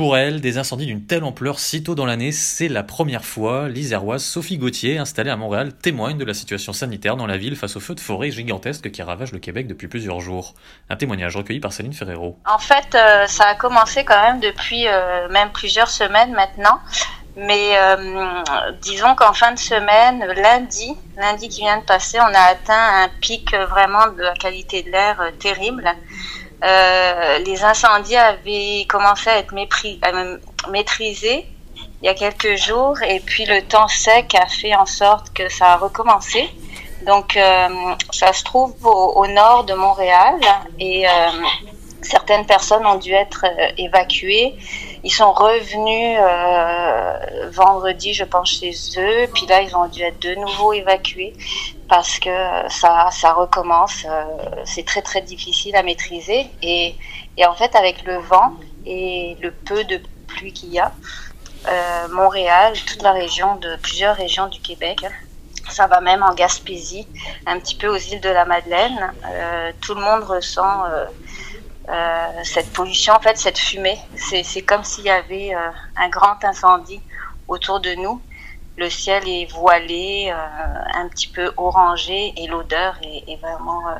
Pour elle, des incendies d'une telle ampleur si tôt dans l'année, c'est la première fois. L'Iséroise Sophie Gauthier, installée à Montréal, témoigne de la situation sanitaire dans la ville face aux feux de forêt gigantesques qui ravagent le Québec depuis plusieurs jours. Un témoignage recueilli par Céline Ferrero. En fait, euh, ça a commencé quand même depuis euh, même plusieurs semaines maintenant. Mais euh, disons qu'en fin de semaine, lundi, lundi qui vient de passer, on a atteint un pic vraiment de la qualité de l'air terrible. Euh, les incendies avaient commencé à être maîtrisés il y a quelques jours et puis le temps sec a fait en sorte que ça a recommencé. Donc euh, ça se trouve au, nord de Montréal et euh, certaines personnes ont dû être évacuées. Ils sont revenus vendredi, je pense, chez eux. Puis là, ils ont dû être de nouveau évacués parce que ça, ça recommence. Euh, c'est très très difficile à maîtriser et, et, en fait avec le vent et le peu de pluie qu'il y a, euh, Montréal, toute la région de plusieurs régions du Québec, ça va même en Gaspésie, un petit peu aux îles de la Madeleine. Euh, tout le monde ressent euh, euh cette pollution, en fait, cette fumée. C'est comme s'il y avait euh, un grand incendie autour de nous le ciel est voilé, euh, un petit peu orangé et l'odeur est, vraiment euh,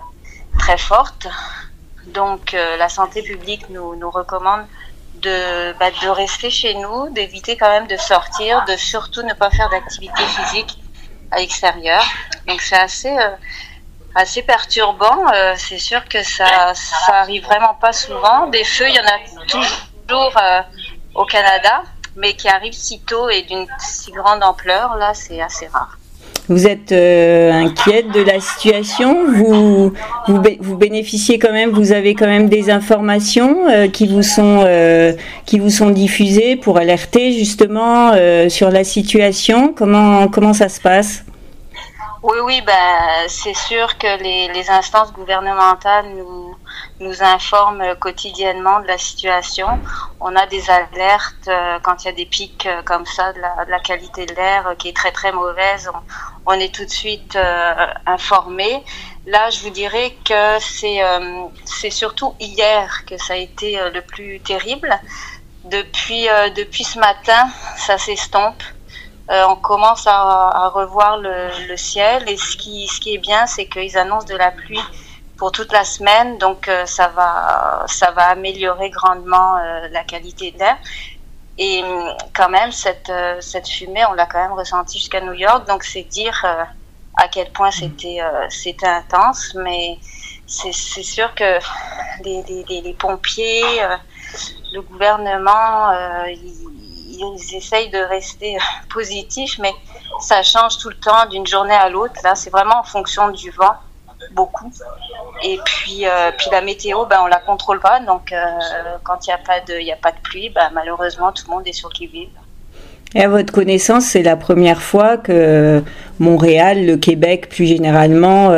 très forte. Donc euh, la santé publique nous, recommande de, bah, de rester chez nous, d'éviter quand même de sortir, de surtout ne pas faire d'activité physique à l'extérieur. Donc c'est assez assez perturbant. c'est sûr que ça ça arrive vraiment pas souvent. Des feux, il y en a toujours au Canada, mais qui arrive si tôt et d'une si grande ampleur, là, c'est assez rare. Vous êtes euh, inquiète de la situation? Vous, vous, vous, bénéficiez quand même, vous avez quand même des informations euh, qui, vous sont, euh, qui vous sont diffusées pour alerter justement sur la situation? Comment, comment ça se passe? Oui, oui, ben, c'est sûr que les, les, instances gouvernementales nous, nous informent quotidiennement de la situation. On a des alertes euh, quand il y a des pics euh, comme ça de la, de la qualité de l'air euh, qui est très très mauvaise. On, est tout de suite informé. Là, je vous dirais que c'est c'est surtout hier que ça a été le plus terrible. Depuis depuis ce matin, ça s'estompe. Euh, on commence à, revoir le, ciel et ce qui, ce qui est bien, c'est qu'ils annoncent de la pluie pour toute la semaine, donc euh, ça va ça va améliorer grandement euh, la qualité de l'air. Et quand même cette cette fumée, on l'a quand même ressentie jusqu'à New York, donc c'est dire à quel point c'était intense, mais c'est sûr que les, les, les pompiers, le gouvernement, ils, ils essayent de rester euh, positifs, mais ça change tout le temps d'une journée à l'autre. Là, c'est vraiment en fonction du vent, beaucoup. Et puis, euh, puis la météo, ben, on la contrôle pas. Donc, euh, quand il n'y a, pas de, y a pas de pluie, ben, malheureusement, tout le monde est sur qui vive. Et à votre connaissance, c'est la première fois que Montréal, le Québec plus généralement,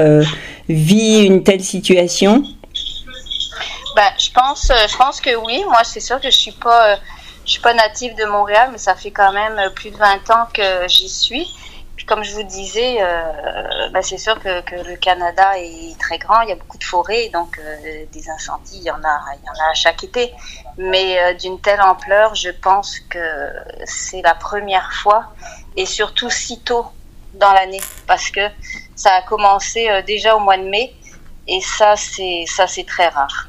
vit une telle situation? Ben, je pense, je pense que oui. Moi, c'est sûr que je suis pas je suis pas native de Montréal, mais ça fait quand même plus de 20 ans que j'y suis. Puis comme je vous disais, euh, bah c'est sûr que, le Canada est très grand, il y a beaucoup de forêts, donc euh, des incendies, il y en a, il y en a à chaque été. Mais euh, d'une telle ampleur, je pense que c'est la première fois, et surtout si tôt dans l'année, parce que ça a commencé euh, déjà au mois de mai, et ça c'est ça c'est très rare.